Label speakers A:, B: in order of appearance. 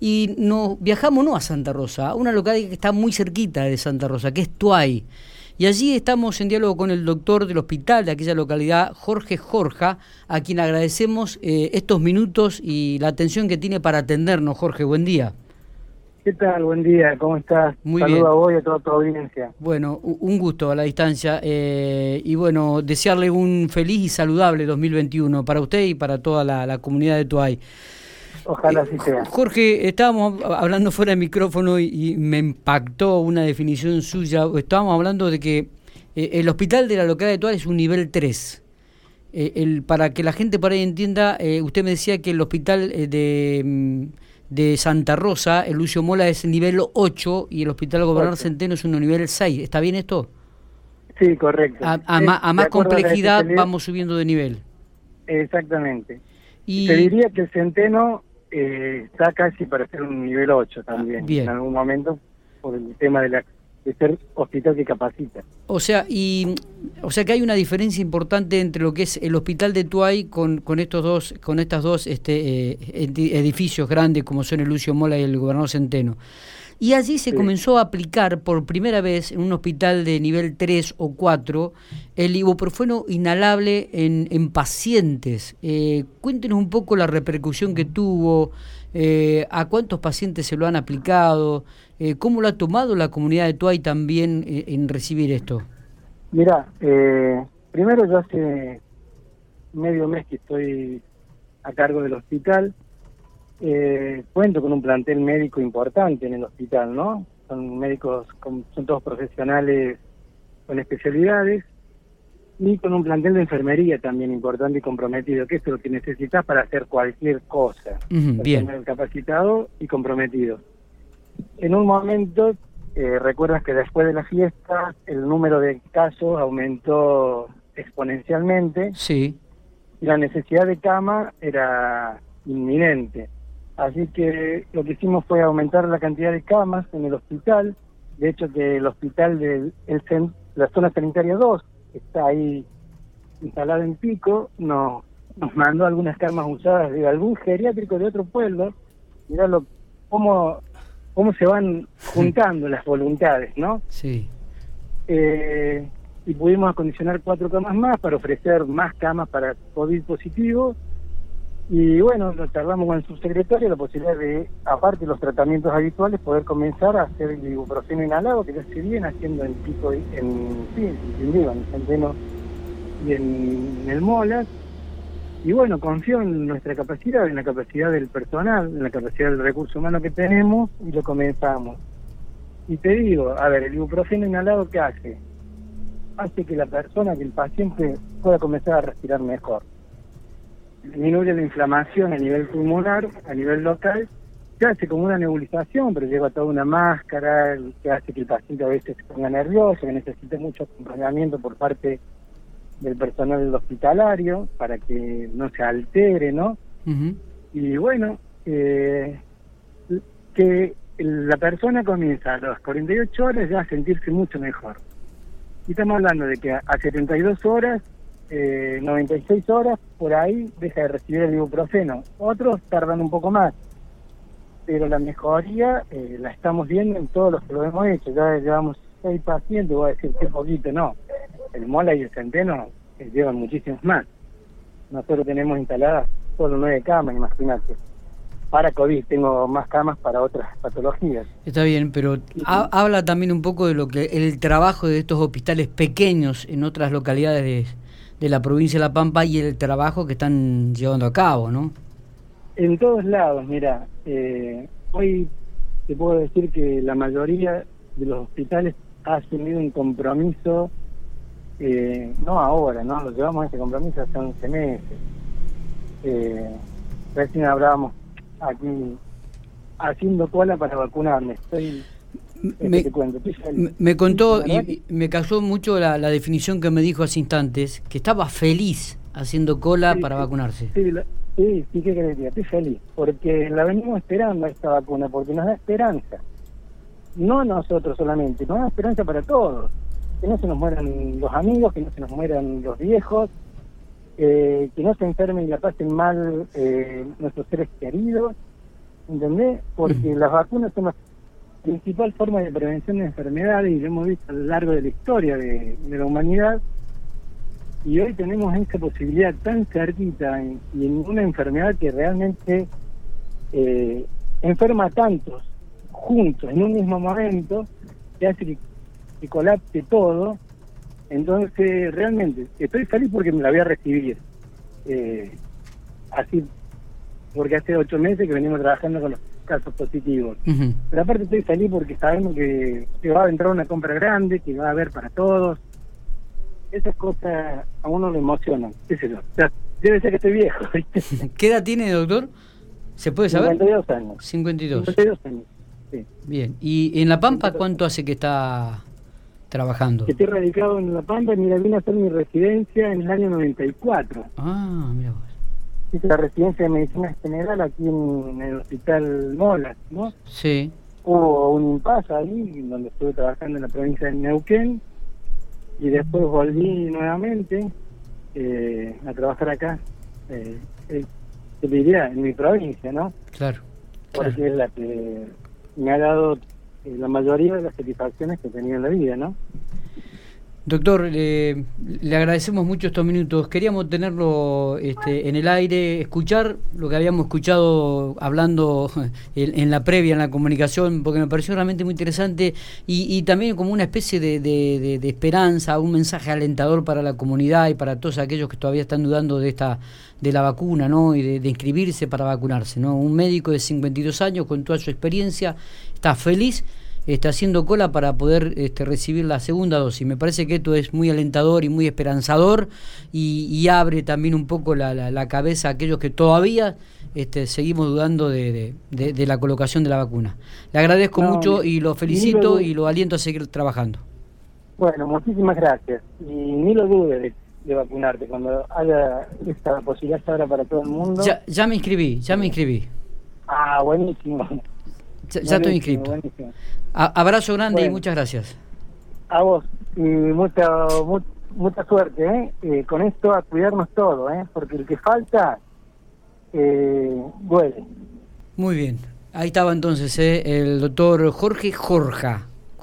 A: y nos viajamos no a Santa Rosa, a una localidad que está muy cerquita de Santa Rosa, que es Tuay. Y allí estamos en diálogo con el doctor del hospital de aquella localidad, Jorge Jorja, a quien agradecemos eh, estos minutos y la atención que tiene para atendernos. Jorge, buen día.
B: ¿Qué tal? Buen día, ¿cómo estás?
A: Muy
B: Saludo
A: bien.
B: a vos y a toda tu audiencia.
A: Bueno, un gusto a la distancia eh, y bueno, desearle un feliz y saludable 2021 para usted y para toda la, la comunidad de Tuay.
B: Ojalá así sea.
A: Jorge, estábamos hablando fuera de micrófono y, y me impactó una definición suya. Estábamos hablando de que eh, el hospital de la localidad de Tuay es un nivel 3. Eh, el, para que la gente por ahí entienda, eh, usted me decía que el hospital eh, de, mm, de Santa Rosa, el Lucio Mola, es nivel 8 y el hospital Gobernador
B: Ocho.
A: Centeno es un nivel 6. ¿Está bien esto?
B: Sí, correcto.
A: A, a
B: Sí,
A: ma- a
B: de
A: más
B: a
A: complejidad vamos subiendo de nivel.
B: Exactamente.
A: Y
B: Te diría que el centeno eh, está casi para ser un nivel 8 también,
A: bien.
B: en algún momento, por el tema de, la, de ser hospital que capacita.
A: O sea, y o sea que hay una diferencia importante entre lo que es el hospital de Tuay con, con estos dos, con estas dos este, eh, edi- edificios grandes como son el Lucio Mola y el Gobernador Centeno. Y allí se
B: Sí.
A: comenzó a aplicar por primera vez en un hospital de nivel 3 o 4 el ibuprofeno inhalable en, en pacientes. Eh, cuéntenos un poco la repercusión que tuvo, eh, a cuántos pacientes se lo han aplicado, eh, cómo lo ha tomado la comunidad de Tuay también en recibir esto.
B: Mira, eh, primero yo hace medio mes que estoy a cargo del hospital. Eh, cuento con un plantel médico importante en el hospital, ¿no? Son médicos, con- son todos profesionales con especialidades y con un plantel de enfermería también importante y comprometido, que es lo que necesitas para hacer cualquier cosa.
A: Ujú, bien.
B: Personal capacitado y comprometido. En un momento, eh, recuerdas que después de la fiesta el número de casos aumentó exponencialmente
A: Sí,
B: y la necesidad de cama era inminente. Así que lo que hicimos fue aumentar la cantidad de camas en el hospital. De hecho, que el hospital de la zona sanitaria 2 que está ahí instalado en Pico, nos, nos mandó algunas camas usadas de algún geriátrico de otro pueblo. Mirá lo, cómo, cómo se van juntando las voluntades, ¿no?
A: sí.
B: Eh, y pudimos acondicionar cuatro camas más para ofrecer más camas para COVID positivo. Y bueno, lo charlamos con el subsecretario la posibilidad de, aparte de los tratamientos habituales, poder comenzar a hacer el ibuprofeno inhalado, que ya se viene haciendo en Pico, y- en, sí, en Quindío, en Centeno y en, en el Molas. Y bueno, confío en nuestra capacidad, en la capacidad del personal, en la capacidad del recurso humano que tenemos y lo comenzamos. Y te digo, a ver, el ibuprofeno inhalado, ¿qué hace? Hace que la persona, que el paciente pueda comenzar a respirar mejor. Disminuye la inflamación a nivel pulmonar, a nivel local, se hace como una nebulización, pero lleva toda una máscara, que hace que el paciente a veces se ponga nervioso, que necesite mucho acompañamiento por parte del personal hospitalario para que no se altere, ¿no? Y bueno, eh, que la persona comienza a las 48 horas ya a sentirse mucho mejor. Y estamos hablando de que a 72 horas, eh, 96 horas, por ahí deja de recibir el ibuprofeno. Otros tardan un poco más. Pero la mejoría eh, la estamos viendo en todos los que lo hemos hecho. Ya llevamos seis pacientes, voy a decir que poquito, no. El mola y el centeno eh, llevan muchísimos más. Nosotros tenemos instaladas solo nueve camas, imagínate. Para COVID tengo más camas para otras patologías.
A: Está bien, pero ha- habla también un poco de lo que el trabajo de estos hospitales pequeños en otras localidades de, la provincia de La Pampa y el trabajo que están llevando a cabo, ¿no?
B: En todos lados, mira, eh, hoy te puedo decir que la mayoría de los hospitales ha asumido un compromiso, eh, no ahora, ¿no? Lo llevamos a este compromiso hace 11 meses. Eh, recién hablábamos aquí haciendo cola para vacunarme. Estoy,
A: Me,
B: te cuento, estoy feliz.
A: me- contó y me causó mucho la, la definición que me dijo hace instantes, que estaba feliz haciendo cola
B: Sí,
A: para
B: sí.
A: vacunarse.
B: Sí, la- sí, sí, ¿qué decir? Estoy feliz, porque la venimos esperando esta vacuna, porque nos da esperanza. No nosotros solamente, nos da esperanza para todos. Que no se nos mueran los amigos, que no se nos mueran los viejos, eh, que no se enfermen y la pasen mal eh, nuestros seres queridos. ¿entendés? Porque las vacunas son la principal forma de prevención de enfermedades y lo hemos visto a lo largo de la historia de, la humanidad. Y hoy tenemos esta posibilidad tan cerquita y en una enfermedad que realmente eh, enferma a tantos juntos en un mismo momento, que hace que, que colapse todo. Entonces, realmente, estoy feliz porque me la voy a recibir. Eh, así, porque hace ocho meses que venimos trabajando con los casos positivos. Pero aparte estoy feliz porque sabemos que, va a entrar una compra grande, que va a haber para todos. Esas cosas a uno le emocionan, debe ser que estoy viejo.
A: ¿Qué edad tiene, doctor? ¿Se puede saber?
B: 52 años.
A: 52.
B: 52 años, sí.
A: Bien. ¿Y en La Pampa cuánto hace que está trabajando?
B: Estoy radicado en La Pampa, mira, vine a hacer mi residencia en el año 94.
A: Ah, mira
B: la residencia de medicina general aquí en, el hospital Mola, ¿no?
A: Sí.
B: Hubo un impasse ahí, donde estuve trabajando en la provincia de Neuquén, y después volví nuevamente eh, a trabajar acá. Eh, eh, diría en mi provincia, ¿no?
A: Claro.
B: Porque es la que me ha dado eh, la mayoría de las satisfacciones que tenía en la vida, ¿no?
A: Doctor, le agradecemos mucho estos minutos. Queríamos tenerlo este, en el aire, escuchar lo que habíamos escuchado hablando en, la previa, en la comunicación, porque me pareció realmente muy interesante y, también como una especie de, esperanza, un mensaje alentador para la comunidad y para todos aquellos que todavía están dudando de esta de la vacuna ¿no? y de, inscribirse para vacunarse. Un médico de 52 años con toda su experiencia está feliz está haciendo cola para poder este, recibir la segunda dosis. Me parece que esto es muy alentador y muy esperanzador y, abre también un poco la, la, cabeza a aquellos que todavía este, seguimos dudando de, la colocación de la vacuna. Le agradezco mucho y lo felicito y lo aliento a seguir trabajando.
B: Bueno, muchísimas gracias. Y ni lo dude de, vacunarte cuando haya esta posibilidad ahora para todo el mundo.
A: Ya, ya me inscribí, ya me inscribí.
B: Ah, buenísimo.
A: Ya, estoy inscrito. abrazo grande y muchas gracias.
B: A vos, y mucha, mucha suerte, ¿eh? ¿eh? Con esto a cuidarnos todo, ¿eh? Porque el que falta, eh, duele.
A: Muy bien. Ahí estaba entonces ¿eh? el doctor Jorge Jorja.